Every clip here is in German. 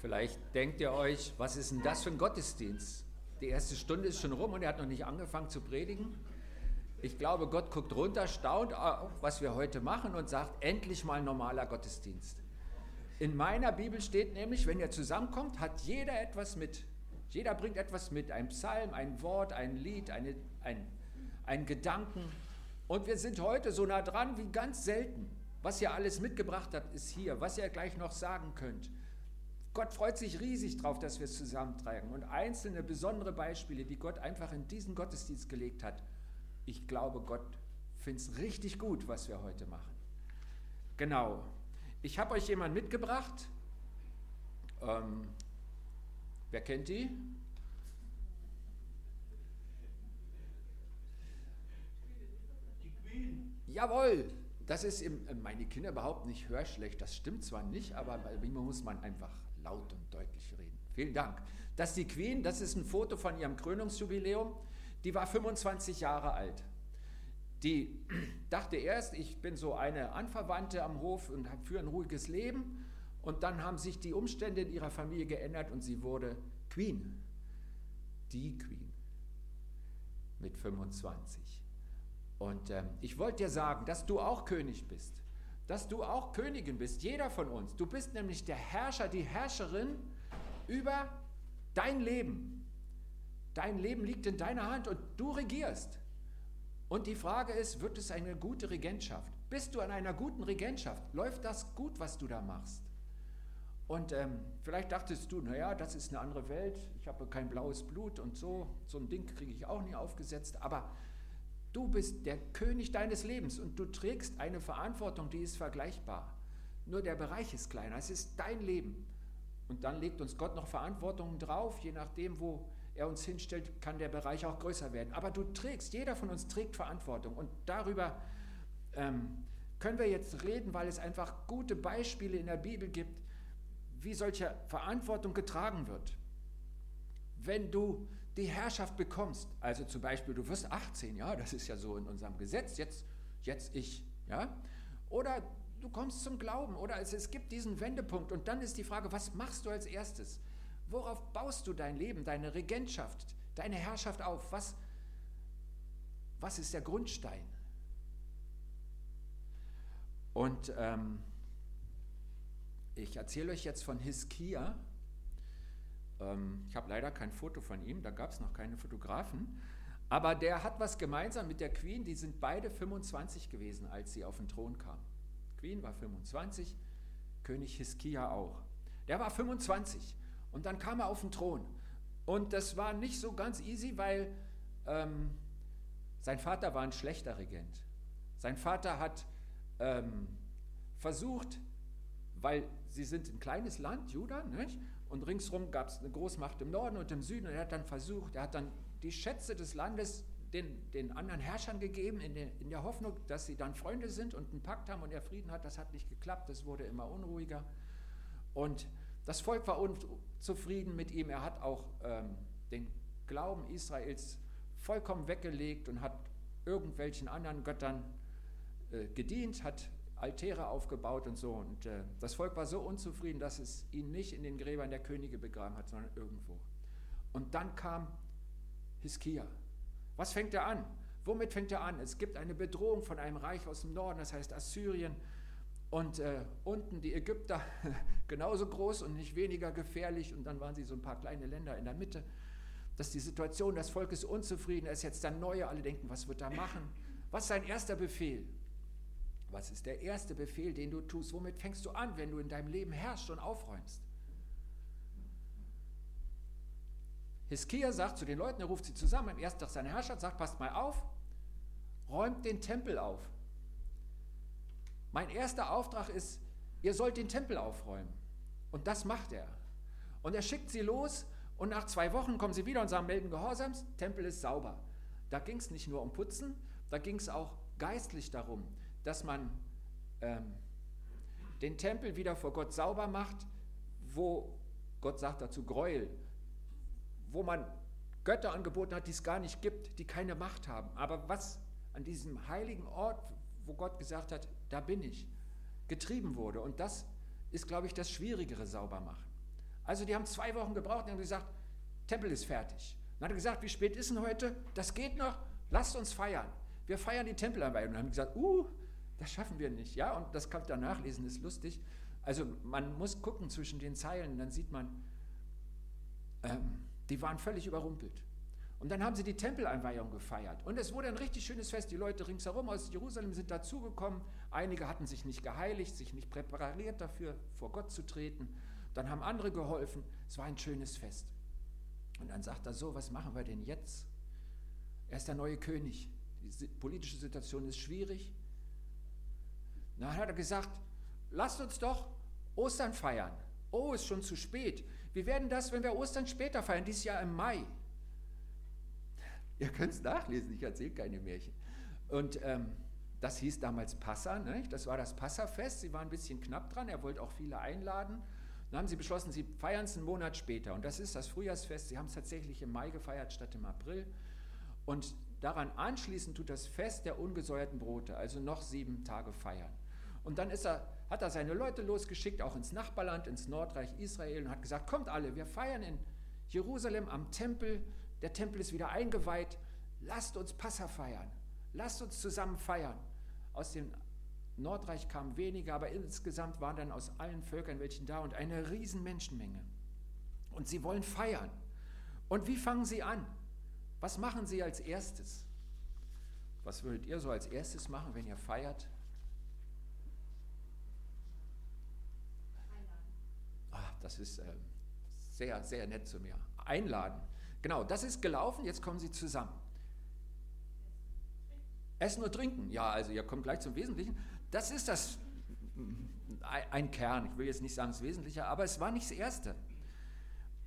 Vielleicht denkt ihr euch, was ist denn das für ein Gottesdienst? Die erste Stunde ist schon rum und er hat noch nicht angefangen zu predigen. Ich glaube, Gott guckt runter, staunt auch, was wir heute machen und sagt, endlich mal normaler Gottesdienst. In meiner Bibel steht nämlich, wenn ihr zusammenkommt, hat jeder etwas mit. Jeder bringt etwas mit, ein Psalm, ein Wort, ein Lied, eine, ein, ein Gedanken. Und wir sind heute so nah dran wie ganz selten. Was ihr alles mitgebracht habt, ist hier. Was ihr gleich noch sagen könnt. Gott freut sich riesig drauf, dass wir es zusammentragen. Und einzelne besondere Beispiele, die Gott einfach in diesen Gottesdienst gelegt hat. Ich glaube, Gott findet es richtig gut, was wir heute machen. Genau. Ich habe euch jemanden mitgebracht. Ähm, wer kennt die? Die Queen. Jawohl, das ist im, äh, meine Kinder überhaupt nicht hörschlecht. Das stimmt zwar nicht, aber mir muss man einfach laut und deutlich reden. Vielen Dank. Das ist die Queen, das ist ein Foto von ihrem Krönungsjubiläum. Die war 25 Jahre alt. Die dachte erst, ich bin so eine Anverwandte am Hof und führe ein ruhiges Leben. Und dann haben sich die Umstände in ihrer Familie geändert und sie wurde Queen. Die Queen. Mit 25. Und ähm, ich wollte dir sagen, dass du auch König bist, dass du auch Königin bist, jeder von uns. Du bist nämlich der Herrscher, die Herrscherin über dein Leben. Dein Leben liegt in deiner Hand und du regierst. Und die Frage ist, wird es eine gute Regentschaft? Bist du an einer guten Regentschaft? Läuft das gut, was du da machst? Und ähm, vielleicht dachtest du, naja, das ist eine andere Welt, ich habe kein blaues Blut und so, so ein Ding kriege ich auch nie aufgesetzt, aber Du bist der König deines Lebens und du trägst eine Verantwortung, die ist vergleichbar. Nur der Bereich ist kleiner, es ist dein Leben. Und dann legt uns Gott noch Verantwortung drauf, je nachdem, wo er uns hinstellt, kann der Bereich auch größer werden. Aber du trägst, jeder von uns trägt Verantwortung. Und darüber ähm, können wir jetzt reden, weil es einfach gute Beispiele in der Bibel gibt, wie solche Verantwortung getragen wird. Wenn du die Herrschaft bekommst, also zum Beispiel du wirst 18, ja, das ist ja so in unserem Gesetz, jetzt, jetzt ich, ja, oder du kommst zum Glauben oder es, es gibt diesen Wendepunkt und dann ist die Frage, was machst du als erstes? Worauf baust du dein Leben, deine Regentschaft, deine Herrschaft auf? Was, was ist der Grundstein? Und ähm, ich erzähle euch jetzt von Hiskia, ähm, ich habe leider kein Foto von ihm, da gab es noch keine Fotografen. Aber der hat was gemeinsam mit der Queen, die sind beide 25 gewesen, als sie auf den Thron kam. Queen war 25, König Hiskia auch. Der war 25 und dann kam er auf den Thron. Und das war nicht so ganz easy, weil ähm, sein Vater war ein schlechter Regent. Sein Vater hat ähm, versucht, weil sie sind ein kleines Land, Juda, nicht? Und ringsherum gab es eine Großmacht im Norden und im Süden. Und er hat dann versucht, er hat dann die Schätze des Landes den, den anderen Herrschern gegeben, in der, in der Hoffnung, dass sie dann Freunde sind und einen Pakt haben und er Frieden hat. Das hat nicht geklappt, das wurde immer unruhiger. Und das Volk war unzufrieden mit ihm. Er hat auch ähm, den Glauben Israels vollkommen weggelegt und hat irgendwelchen anderen Göttern äh, gedient, hat Altäre aufgebaut und so. Und äh, das Volk war so unzufrieden, dass es ihn nicht in den Gräbern der Könige begraben hat, sondern irgendwo. Und dann kam Hiskia. Was fängt er an? Womit fängt er an? Es gibt eine Bedrohung von einem Reich aus dem Norden, das heißt Assyrien. Und äh, unten die Ägypter, genauso groß und nicht weniger gefährlich. Und dann waren sie so ein paar kleine Länder in der Mitte. Dass die Situation, das Volk ist unzufrieden, er ist jetzt der Neue, alle denken, was wird er machen? Was ist sein erster Befehl? Was ist der erste Befehl, den du tust? Womit fängst du an, wenn du in deinem Leben herrschst und aufräumst? Hiskia sagt zu den Leuten, er ruft sie zusammen am ersten Tag seiner Herrschaft, sagt, passt mal auf, räumt den Tempel auf. Mein erster Auftrag ist, ihr sollt den Tempel aufräumen. Und das macht er. Und er schickt sie los und nach zwei Wochen kommen sie wieder und sagen, melden Gehorsams, Tempel ist sauber. Da ging es nicht nur um Putzen, da ging es auch geistlich darum, dass man ähm, den Tempel wieder vor Gott sauber macht, wo Gott sagt dazu Gräuel, wo man Götter angeboten hat, die es gar nicht gibt, die keine Macht haben. Aber was an diesem heiligen Ort, wo Gott gesagt hat, da bin ich, getrieben wurde. Und das ist, glaube ich, das Schwierigere Saubermachen. Also die haben zwei Wochen gebraucht und haben gesagt, Tempel ist fertig. Dann hat er gesagt, wie spät ist denn heute? Das geht noch, lasst uns feiern. Wir feiern die Tempelarbeit. Und haben gesagt, uh, das schaffen wir nicht. Ja, und das kann da nachlesen, ist lustig. Also man muss gucken zwischen den Zeilen, dann sieht man, ähm, die waren völlig überrumpelt. Und dann haben sie die Tempeleinweihung gefeiert. Und es wurde ein richtig schönes Fest. Die Leute ringsherum aus Jerusalem sind dazugekommen. Einige hatten sich nicht geheiligt, sich nicht präpariert dafür, vor Gott zu treten. Dann haben andere geholfen. Es war ein schönes Fest. Und dann sagt er so, was machen wir denn jetzt? Er ist der neue König. Die politische Situation ist schwierig. Dann hat er gesagt, lasst uns doch Ostern feiern. Oh, ist schon zu spät. Wie werden das, wenn wir Ostern später feiern, dieses Jahr im Mai? Ihr könnt es nachlesen, ich erzähle keine Märchen. Und ähm, das hieß damals Passa, ne? das war das Passafest. Sie waren ein bisschen knapp dran, er wollte auch viele einladen. Dann haben sie beschlossen, sie feiern es einen Monat später. Und das ist das Frühjahrsfest. Sie haben es tatsächlich im Mai gefeiert statt im April. Und daran anschließend tut das Fest der ungesäuerten Brote, also noch sieben Tage feiern. Und dann er, hat er seine Leute losgeschickt, auch ins Nachbarland, ins Nordreich Israel, und hat gesagt, kommt alle, wir feiern in Jerusalem am Tempel, der Tempel ist wieder eingeweiht, lasst uns Passa feiern, lasst uns zusammen feiern. Aus dem Nordreich kamen wenige, aber insgesamt waren dann aus allen Völkern welchen da und eine riesen Menschenmenge. Und sie wollen feiern. Und wie fangen sie an? Was machen sie als erstes? Was würdet ihr so als erstes machen, wenn ihr feiert? Das ist äh, sehr, sehr nett zu mir. Einladen. Genau, das ist gelaufen, jetzt kommen sie zusammen. Essen und trinken. Ja, also ihr kommt gleich zum Wesentlichen. Das ist das ein Kern. Ich will jetzt nicht sagen das Wesentliche, aber es war nicht das Erste.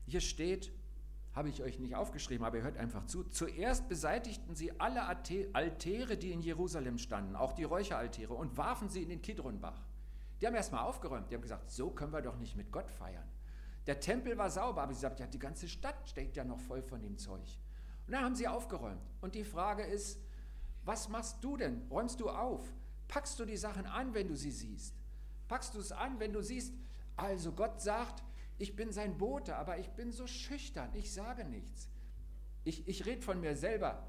Hier steht, habe ich euch nicht aufgeschrieben, aber ihr hört einfach zu. Zuerst beseitigten sie alle Altäre, die in Jerusalem standen, auch die Räucheraltäre, und warfen sie in den Kidronbach. Die haben erstmal aufgeräumt. Die haben gesagt, so können wir doch nicht mit Gott feiern. Der Tempel war sauber, aber sie sagt, ja, die ganze Stadt steckt ja noch voll von dem Zeug. Und dann haben sie aufgeräumt. Und die Frage ist, was machst du denn? Räumst du auf? Packst du die Sachen an, wenn du sie siehst? Packst du es an, wenn du siehst, also Gott sagt, ich bin sein Bote, aber ich bin so schüchtern, ich sage nichts. Ich, ich rede von mir selber.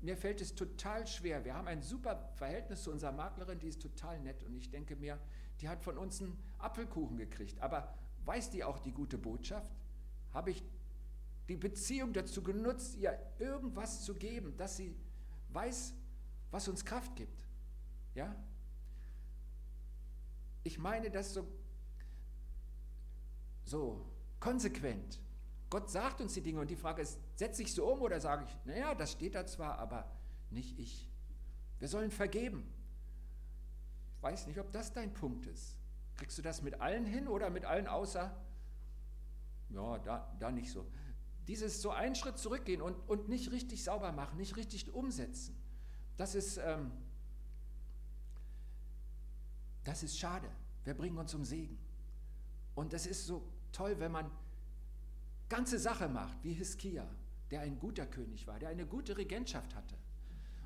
Mir fällt es total schwer. Wir haben ein super Verhältnis zu unserer Maklerin, die ist total nett. Und ich denke mir, die hat von uns einen Apfelkuchen gekriegt. Aber weiß die auch die gute Botschaft? Habe ich die Beziehung dazu genutzt, ihr irgendwas zu geben, dass sie weiß, was uns Kraft gibt? Ja? Ich meine das so, so konsequent. Gott sagt uns die Dinge und die Frage ist, setze ich so um oder sage ich, naja, das steht da zwar, aber nicht ich. Wir sollen vergeben weiß nicht, ob das dein Punkt ist. Kriegst du das mit allen hin oder mit allen außer? Ja, da, da nicht so. Dieses so einen Schritt zurückgehen und, und nicht richtig sauber machen, nicht richtig umsetzen, das ist, ähm, das ist schade. Wir bringen uns um Segen. Und das ist so toll, wenn man ganze Sache macht, wie Hiskia, der ein guter König war, der eine gute Regentschaft hatte.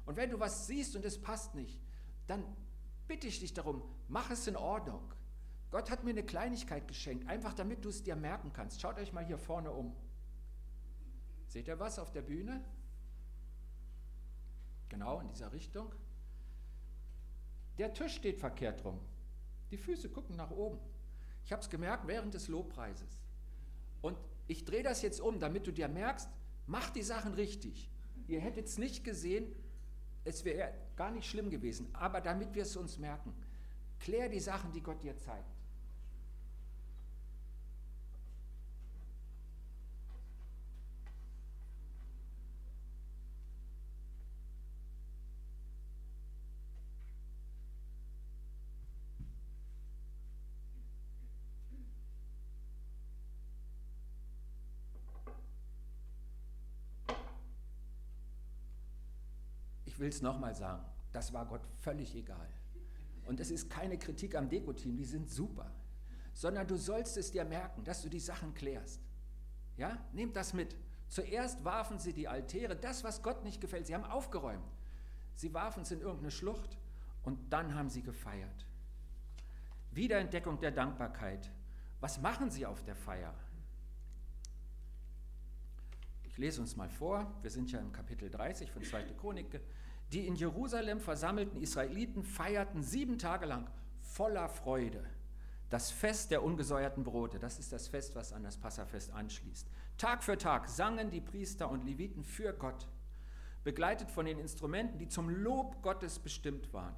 Und wenn du was siehst und es passt nicht, dann bitte ich dich darum, mach es in Ordnung. Gott hat mir eine Kleinigkeit geschenkt, einfach damit du es dir merken kannst. Schaut euch mal hier vorne um. Seht ihr was auf der Bühne? Genau in dieser Richtung. Der Tisch steht verkehrt rum. Die Füße gucken nach oben. Ich habe es gemerkt während des Lobpreises. Und ich drehe das jetzt um, damit du dir merkst, mach die Sachen richtig. Ihr hättet es nicht gesehen, es wäre gar nicht schlimm gewesen, aber damit wir es uns merken, klär die Sachen, die Gott dir zeigt. Ich will es nochmal sagen, das war Gott völlig egal. Und es ist keine Kritik am Deko-Team, die sind super. Sondern du sollst es dir merken, dass du die Sachen klärst. Ja, nehmt das mit. Zuerst warfen sie die Altäre, das, was Gott nicht gefällt, sie haben aufgeräumt. Sie warfen es in irgendeine Schlucht und dann haben sie gefeiert. Wiederentdeckung der Dankbarkeit. Was machen sie auf der Feier? Ich lese uns mal vor, wir sind ja im Kapitel 30 von 2. Chronik. Die in Jerusalem versammelten Israeliten feierten sieben Tage lang voller Freude das Fest der ungesäuerten Brote. Das ist das Fest, was an das Passafest anschließt. Tag für Tag sangen die Priester und Leviten für Gott, begleitet von den Instrumenten, die zum Lob Gottes bestimmt waren.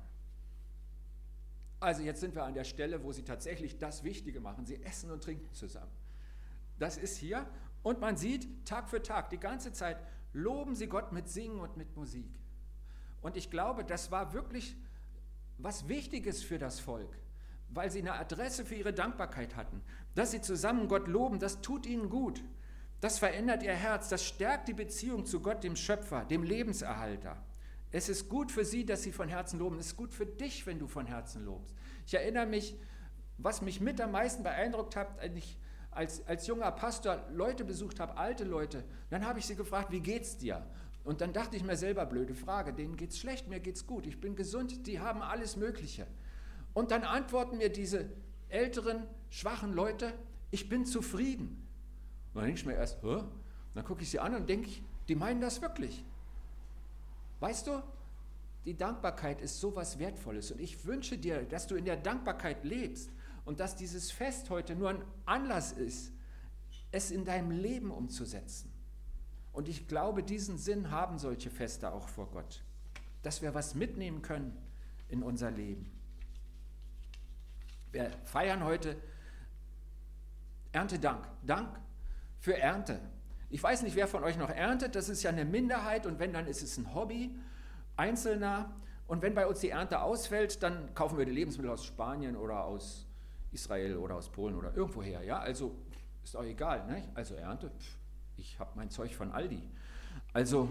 Also jetzt sind wir an der Stelle, wo sie tatsächlich das Wichtige machen. Sie essen und trinken zusammen. Das ist hier. Und man sieht Tag für Tag, die ganze Zeit, loben sie Gott mit Singen und mit Musik. Und ich glaube, das war wirklich was Wichtiges für das Volk, weil sie eine Adresse für ihre Dankbarkeit hatten. Dass sie zusammen Gott loben, das tut ihnen gut. Das verändert ihr Herz, das stärkt die Beziehung zu Gott, dem Schöpfer, dem Lebenserhalter. Es ist gut für sie, dass sie von Herzen loben. Es ist gut für dich, wenn du von Herzen lobst. Ich erinnere mich, was mich mit am meisten beeindruckt hat, als ich als, als junger Pastor Leute besucht habe, alte Leute, dann habe ich sie gefragt, wie geht's dir? Und dann dachte ich mir selber, blöde Frage, denen geht's schlecht, mir geht's gut, ich bin gesund, die haben alles Mögliche. Und dann antworten mir diese älteren, schwachen Leute, ich bin zufrieden. Und dann denke ich mir erst, Hä? dann gucke ich sie an und denke ich, die meinen das wirklich. Weißt du, die Dankbarkeit ist so was Wertvolles und ich wünsche dir, dass du in der Dankbarkeit lebst und dass dieses Fest heute nur ein Anlass ist, es in deinem Leben umzusetzen. Und ich glaube, diesen Sinn haben solche Feste auch vor Gott, dass wir was mitnehmen können in unser Leben. Wir feiern heute Erntedank. Dank für Ernte. Ich weiß nicht, wer von euch noch erntet, das ist ja eine Minderheit und wenn, dann ist es ein Hobby, einzelner. Und wenn bei uns die Ernte ausfällt, dann kaufen wir die Lebensmittel aus Spanien oder aus Israel oder aus Polen oder irgendwoher. Ja? Also ist auch egal. Ne? Also Ernte, ich habe mein Zeug von Aldi. Also,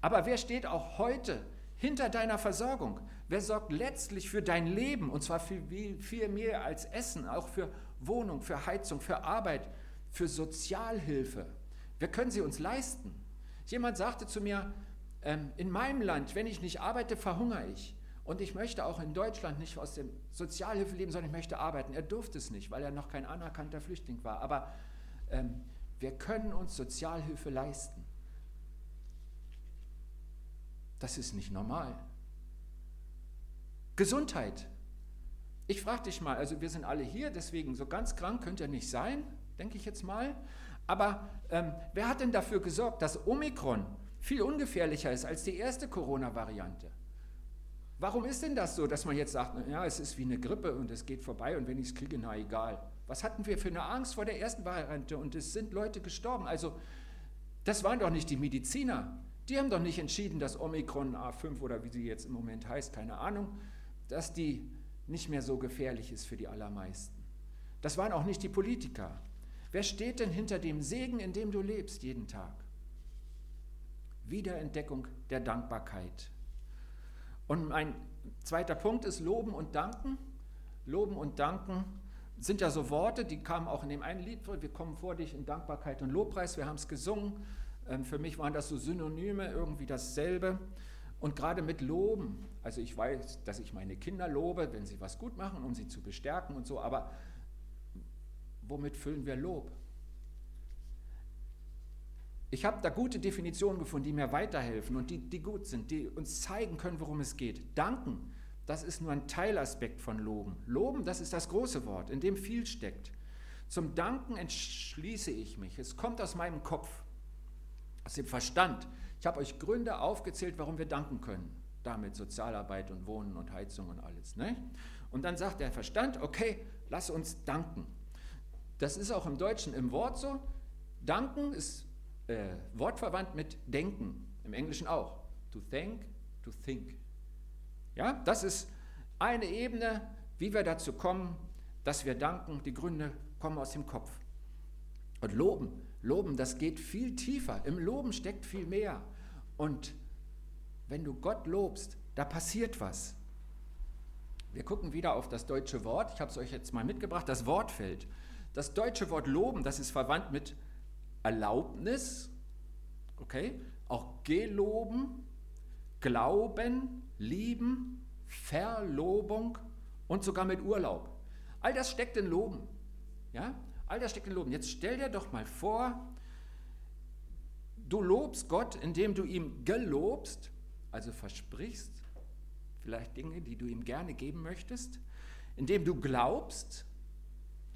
aber wer steht auch heute hinter deiner Versorgung? Wer sorgt letztlich für dein Leben und zwar viel, viel mehr als Essen, auch für Wohnung, für Heizung, für Arbeit, für Sozialhilfe? Wer können sie uns leisten? Jemand sagte zu mir, ähm, in meinem Land, wenn ich nicht arbeite, verhungere ich. Und ich möchte auch in Deutschland nicht aus dem Sozialhilfe leben, sondern ich möchte arbeiten. Er durfte es nicht, weil er noch kein anerkannter Flüchtling war. Aber ähm, wir können uns Sozialhilfe leisten. Das ist nicht normal. Gesundheit. Ich frage dich mal, also wir sind alle hier, deswegen so ganz krank könnt ihr nicht sein, denke ich jetzt mal. Aber ähm, wer hat denn dafür gesorgt, dass Omikron viel ungefährlicher ist als die erste Corona-Variante? Warum ist denn das so, dass man jetzt sagt, ja, es ist wie eine Grippe und es geht vorbei und wenn ich es kriege, na egal. Was hatten wir für eine Angst vor der ersten Variante und es sind Leute gestorben. Also das waren doch nicht die Mediziner. Die haben doch nicht entschieden, dass Omikron A5 oder wie sie jetzt im Moment heißt, keine Ahnung, dass die nicht mehr so gefährlich ist für die allermeisten. Das waren auch nicht die Politiker. Wer steht denn hinter dem Segen, in dem du lebst jeden Tag? Wiederentdeckung der Dankbarkeit. Und mein zweiter Punkt ist Loben und Danken. Loben und Danken sind ja so Worte, die kamen auch in dem einen Lied. Wir kommen vor dich in Dankbarkeit und Lobpreis. Wir haben es gesungen. Ähm, für mich waren das so Synonyme, irgendwie dasselbe. Und gerade mit Loben, also ich weiß, dass ich meine Kinder lobe, wenn sie was gut machen, um sie zu bestärken und so, aber womit füllen wir Lob? Ich habe da gute Definitionen gefunden, die mir weiterhelfen und die, die gut sind, die uns zeigen können, worum es geht. Danken, das ist nur ein Teilaspekt von Loben. Loben, das ist das große Wort, in dem viel steckt. Zum Danken entschließe ich mich. Es kommt aus meinem Kopf, aus dem Verstand. Ich habe euch Gründe aufgezählt, warum wir danken können. Damit Sozialarbeit und Wohnen und Heizung und alles. Ne? Und dann sagt der Verstand, okay, lass uns danken. Das ist auch im Deutschen im Wort so. Danken ist äh, wortverwandt mit denken, im Englischen auch. To thank, to think. Ja, das ist eine Ebene, wie wir dazu kommen, dass wir danken. Die Gründe kommen aus dem Kopf. Und loben, loben, das geht viel tiefer. Im Loben steckt viel mehr. Und wenn du Gott lobst, da passiert was. Wir gucken wieder auf das deutsche Wort. Ich habe es euch jetzt mal mitgebracht, das Wortfeld. Das deutsche Wort loben, das ist verwandt mit Erlaubnis, okay, auch geloben, glauben, lieben, Verlobung und sogar mit Urlaub. All das steckt in Loben. Ja? All das steckt in Loben. Jetzt stell dir doch mal vor, Du lobst Gott, indem du ihm gelobst, also versprichst, vielleicht Dinge, die du ihm gerne geben möchtest, indem du glaubst,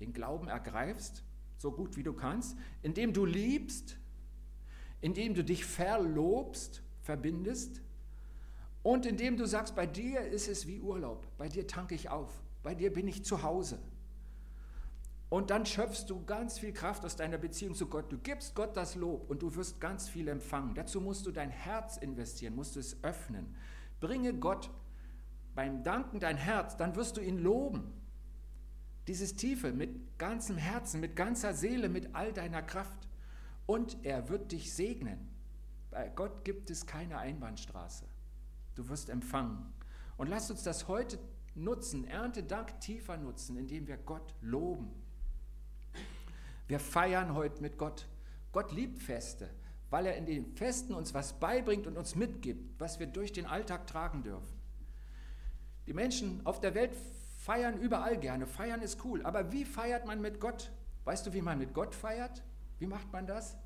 den Glauben ergreifst, so gut wie du kannst, indem du liebst, indem du dich verlobst, verbindest und indem du sagst, bei dir ist es wie Urlaub, bei dir tanke ich auf, bei dir bin ich zu Hause. Und dann schöpfst du ganz viel Kraft aus deiner Beziehung zu Gott. Du gibst Gott das Lob und du wirst ganz viel empfangen. Dazu musst du dein Herz investieren, musst du es öffnen. Bringe Gott beim Danken dein Herz, dann wirst du ihn loben. Dieses Tiefe mit ganzem Herzen, mit ganzer Seele, mit all deiner Kraft. Und er wird dich segnen. Bei Gott gibt es keine Einbahnstraße. Du wirst empfangen. Und lasst uns das heute nutzen, Erntedank tiefer nutzen, indem wir Gott loben. Wir feiern heute mit Gott. Gott liebt Feste, weil er in den Festen uns was beibringt und uns mitgibt, was wir durch den Alltag tragen dürfen. Die Menschen auf der Welt feiern überall gerne. Feiern ist cool. Aber wie feiert man mit Gott? Weißt du, wie man mit Gott feiert? Wie macht man das?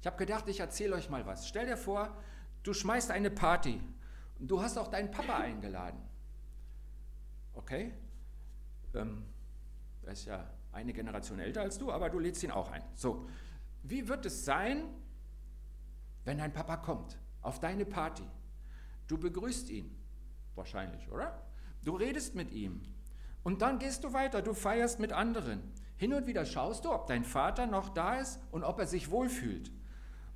Ich habe gedacht, ich erzähle euch mal was. Stell dir vor, du schmeißt eine Party und du hast auch deinen Papa eingeladen. Okay? Ähm, er ist ja eine Generation älter als du, aber du lädst ihn auch ein. So, wie wird es sein, wenn dein Papa kommt auf deine Party? Du begrüßt ihn, wahrscheinlich, oder? Du redest mit ihm und dann gehst du weiter, du feierst mit anderen. Hin und wieder schaust du, ob dein Vater noch da ist und ob er sich wohlfühlt.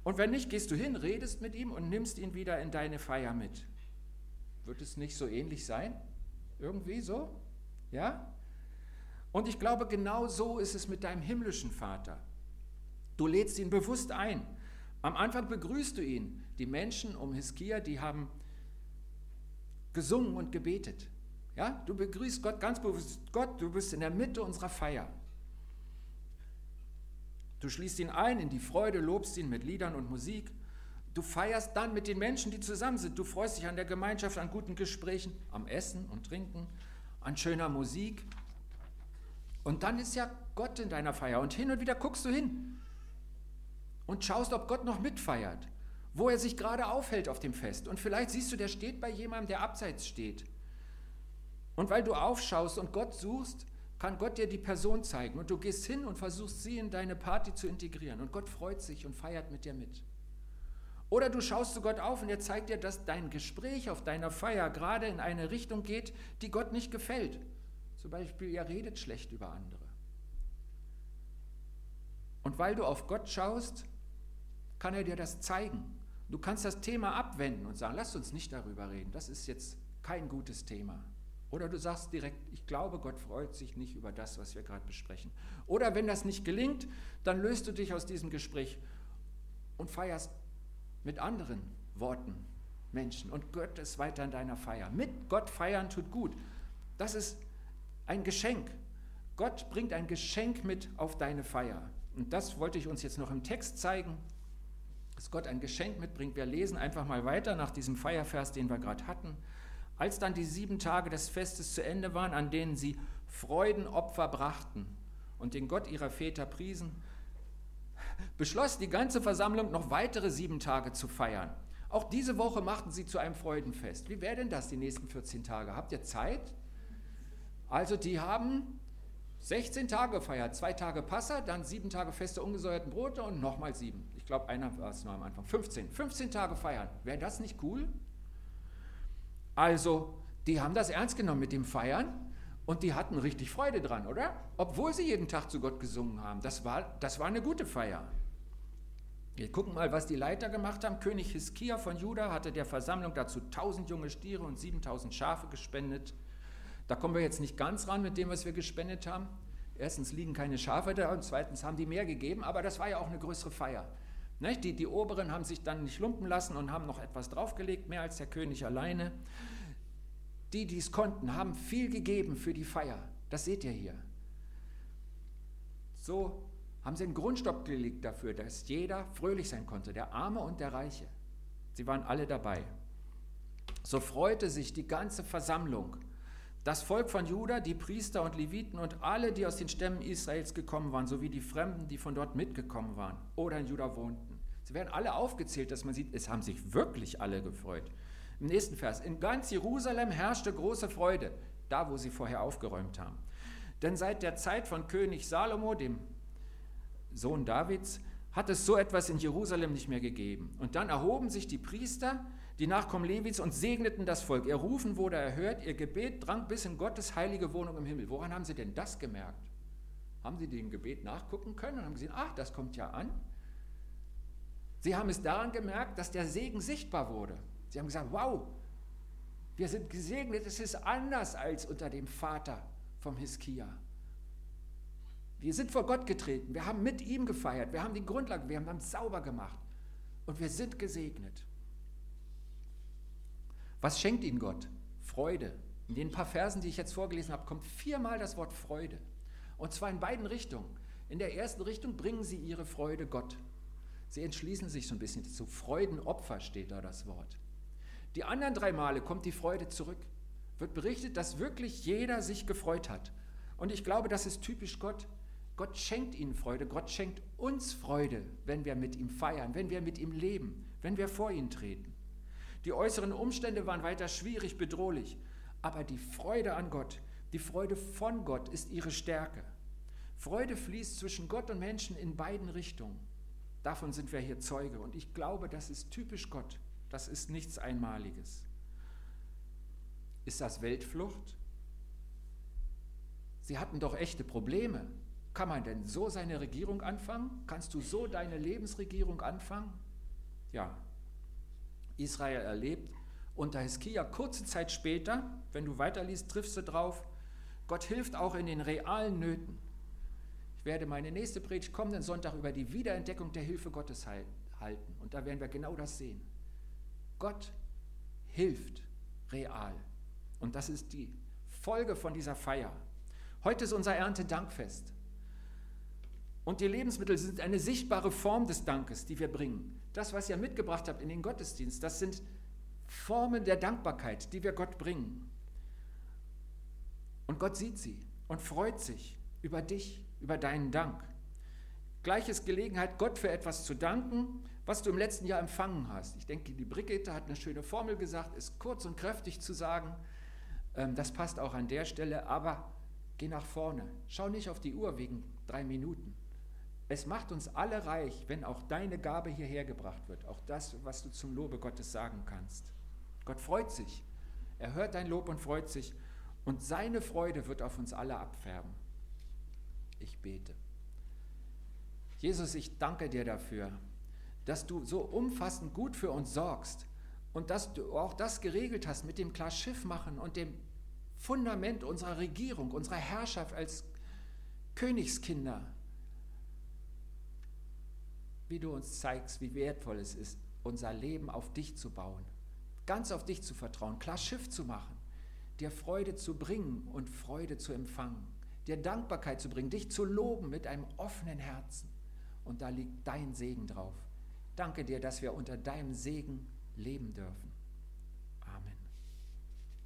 Und wenn nicht, gehst du hin, redest mit ihm und nimmst ihn wieder in deine Feier mit. Wird es nicht so ähnlich sein? Irgendwie so? Ja? Und ich glaube, genau so ist es mit deinem himmlischen Vater. Du lädst ihn bewusst ein. Am Anfang begrüßt du ihn. Die Menschen um Hiskia, die haben gesungen und gebetet. Ja, du begrüßt Gott ganz bewusst. Gott, du bist in der Mitte unserer Feier. Du schließt ihn ein in die Freude, lobst ihn mit Liedern und Musik. Du feierst dann mit den Menschen, die zusammen sind. Du freust dich an der Gemeinschaft, an guten Gesprächen, am Essen und Trinken, an schöner Musik. Und dann ist ja Gott in deiner Feier. Und hin und wieder guckst du hin und schaust, ob Gott noch mitfeiert, wo er sich gerade aufhält auf dem Fest. Und vielleicht siehst du, der steht bei jemandem, der abseits steht. Und weil du aufschaust und Gott suchst, kann Gott dir die Person zeigen und du gehst hin und versuchst sie in deine Party zu integrieren und Gott freut sich und feiert mit dir mit. Oder du schaust zu Gott auf und er zeigt dir, dass dein Gespräch auf deiner Feier gerade in eine Richtung geht, die Gott nicht gefällt. Zum Beispiel, ihr redet schlecht über andere. Und weil du auf Gott schaust, kann er dir das zeigen. Du kannst das Thema abwenden und sagen, lass uns nicht darüber reden, das ist jetzt kein gutes Thema. Oder du sagst direkt, ich glaube, Gott freut sich nicht über das, was wir gerade besprechen. Oder wenn das nicht gelingt, dann löst du dich aus diesem Gespräch und feierst mit anderen Worten Menschen. Und Gott ist weiter in deiner Feier. Mit Gott feiern tut gut. Das ist ein Geschenk. Gott bringt ein Geschenk mit auf deine Feier. Und das wollte ich uns jetzt noch im Text zeigen, dass Gott ein Geschenk mitbringt. Wir lesen einfach mal weiter nach diesem Feiervers, den wir gerade hatten. Als dann die sieben Tage des Festes zu Ende waren, an denen sie Freudenopfer brachten und den Gott ihrer Väter priesen, beschloss die ganze Versammlung noch weitere sieben Tage zu feiern. Auch diese Woche machten sie zu einem Freudenfest. Wie wäre denn das die nächsten 14 Tage? Habt ihr Zeit? Also die haben 16 Tage gefeiert, zwei Tage Passa, dann sieben Tage feste ungesäuerten Brote und nochmal sieben. Ich glaube, einer war es nur am Anfang. 15. 15 Tage feiern. Wäre das nicht cool? Also, die haben das ernst genommen mit dem Feiern und die hatten richtig Freude dran, oder? Obwohl sie jeden Tag zu Gott gesungen haben. Das war, das war eine gute Feier. Wir gucken mal, was die Leiter gemacht haben. König Hiskia von Juda hatte der Versammlung dazu 1000 junge Stiere und 7000 Schafe gespendet. Da kommen wir jetzt nicht ganz ran mit dem, was wir gespendet haben. Erstens liegen keine Schafe da und zweitens haben die mehr gegeben, aber das war ja auch eine größere Feier. Die, die Oberen haben sich dann nicht lumpen lassen und haben noch etwas draufgelegt, mehr als der König alleine. Die, die es konnten, haben viel gegeben für die Feier. Das seht ihr hier. So haben sie einen Grundstock gelegt dafür, dass jeder fröhlich sein konnte, der Arme und der Reiche. Sie waren alle dabei. So freute sich die ganze Versammlung, Das Volk von Juda, die Priester und Leviten und alle, die aus den Stämmen Israels gekommen waren, sowie die Fremden, die von dort mitgekommen waren oder in Juda wohnten. Sie werden alle aufgezählt, dass man sieht, es haben sich wirklich alle gefreut. Im nächsten Vers, in ganz Jerusalem herrschte große Freude, da wo sie vorher aufgeräumt haben. Denn seit der Zeit von König Salomo, dem Sohn Davids, hat es so etwas in Jerusalem nicht mehr gegeben. Und dann erhoben sich die Priester, die Nachkommen Levits, und segneten das Volk. Ihr Rufen wurde erhört, ihr Gebet drang bis in Gottes heilige Wohnung im Himmel. Woran haben sie denn das gemerkt? Haben sie dem Gebet nachgucken können und haben gesehen, ach, das kommt ja an? Sie haben es daran gemerkt, dass der Segen sichtbar wurde. Sie haben gesagt, wow, wir sind gesegnet, es ist anders als unter dem Vater vom Hiskia. Wir sind vor Gott getreten, wir haben mit ihm gefeiert, wir haben die Grundlage, wir haben sauber gemacht und wir sind gesegnet. Was schenkt ihnen Gott? Freude. In den paar Versen, die ich jetzt vorgelesen habe, kommt viermal das Wort Freude. Und zwar in beiden Richtungen. In der ersten Richtung bringen sie ihre Freude Gott. Sie entschließen sich so ein bisschen zu Freudenopfer steht da das Wort. Die anderen drei Male kommt die Freude zurück. Wird berichtet, dass wirklich jeder sich gefreut hat. Und ich glaube, das ist typisch Gott. Gott schenkt ihnen Freude, Gott schenkt uns Freude, wenn wir mit ihm feiern, wenn wir mit ihm leben, wenn wir vor ihn treten. Die äußeren Umstände waren weiter schwierig, bedrohlich, aber die Freude an Gott, die Freude von Gott ist ihre Stärke. Freude fließt zwischen Gott und Menschen in beiden Richtungen. Davon sind wir hier Zeuge und ich glaube, das ist typisch Gott. Das ist nichts Einmaliges. Ist das Weltflucht? Sie hatten doch echte Probleme. Kann man denn so seine Regierung anfangen? Kannst du so deine Lebensregierung anfangen? Ja. Israel erlebt unter Hiskia kurze Zeit später, wenn du weiterliest, triffst du drauf, Gott hilft auch in den realen Nöten. Ich werde meine nächste Predigt kommenden Sonntag über die Wiederentdeckung der Hilfe Gottes halten. Und da werden wir genau das sehen. Gott hilft real. Und das ist die Folge von dieser Feier. Heute ist unser Erntedankfest. Und die Lebensmittel sind eine sichtbare Form des Dankes, die wir bringen. Das, was ihr mitgebracht habt in den Gottesdienst, das sind Formen der Dankbarkeit, die wir Gott bringen. Und Gott sieht sie und freut sich über dich, über deinen Dank. Gleiches Gelegenheit, Gott für etwas zu danken, was du im letzten Jahr empfangen hast. Ich denke, die Brigitte hat eine schöne Formel gesagt, ist kurz und kräftig zu sagen. Ähm, das passt auch an der Stelle, aber geh nach vorne. Schau nicht auf die Uhr wegen drei Minuten. Es macht uns alle reich, wenn auch deine Gabe hierher gebracht wird. Auch das, was du zum Lobe Gottes sagen kannst. Gott freut sich. Er hört dein Lob und freut sich. Und seine Freude wird auf uns alle abfärben. Ich bete. Jesus, ich danke dir dafür, dass du so umfassend gut für uns sorgst und dass du auch das geregelt hast mit dem klar Schiff machen und dem Fundament unserer Regierung, unserer Herrschaft als Königskinder wie du uns zeigst, wie wertvoll es ist, unser Leben auf dich zu bauen, ganz auf dich zu vertrauen, klar Schiff zu machen, dir Freude zu bringen und Freude zu empfangen, dir Dankbarkeit zu bringen, dich zu loben mit einem offenen Herzen. Und da liegt dein Segen drauf. Danke dir, dass wir unter deinem Segen leben dürfen.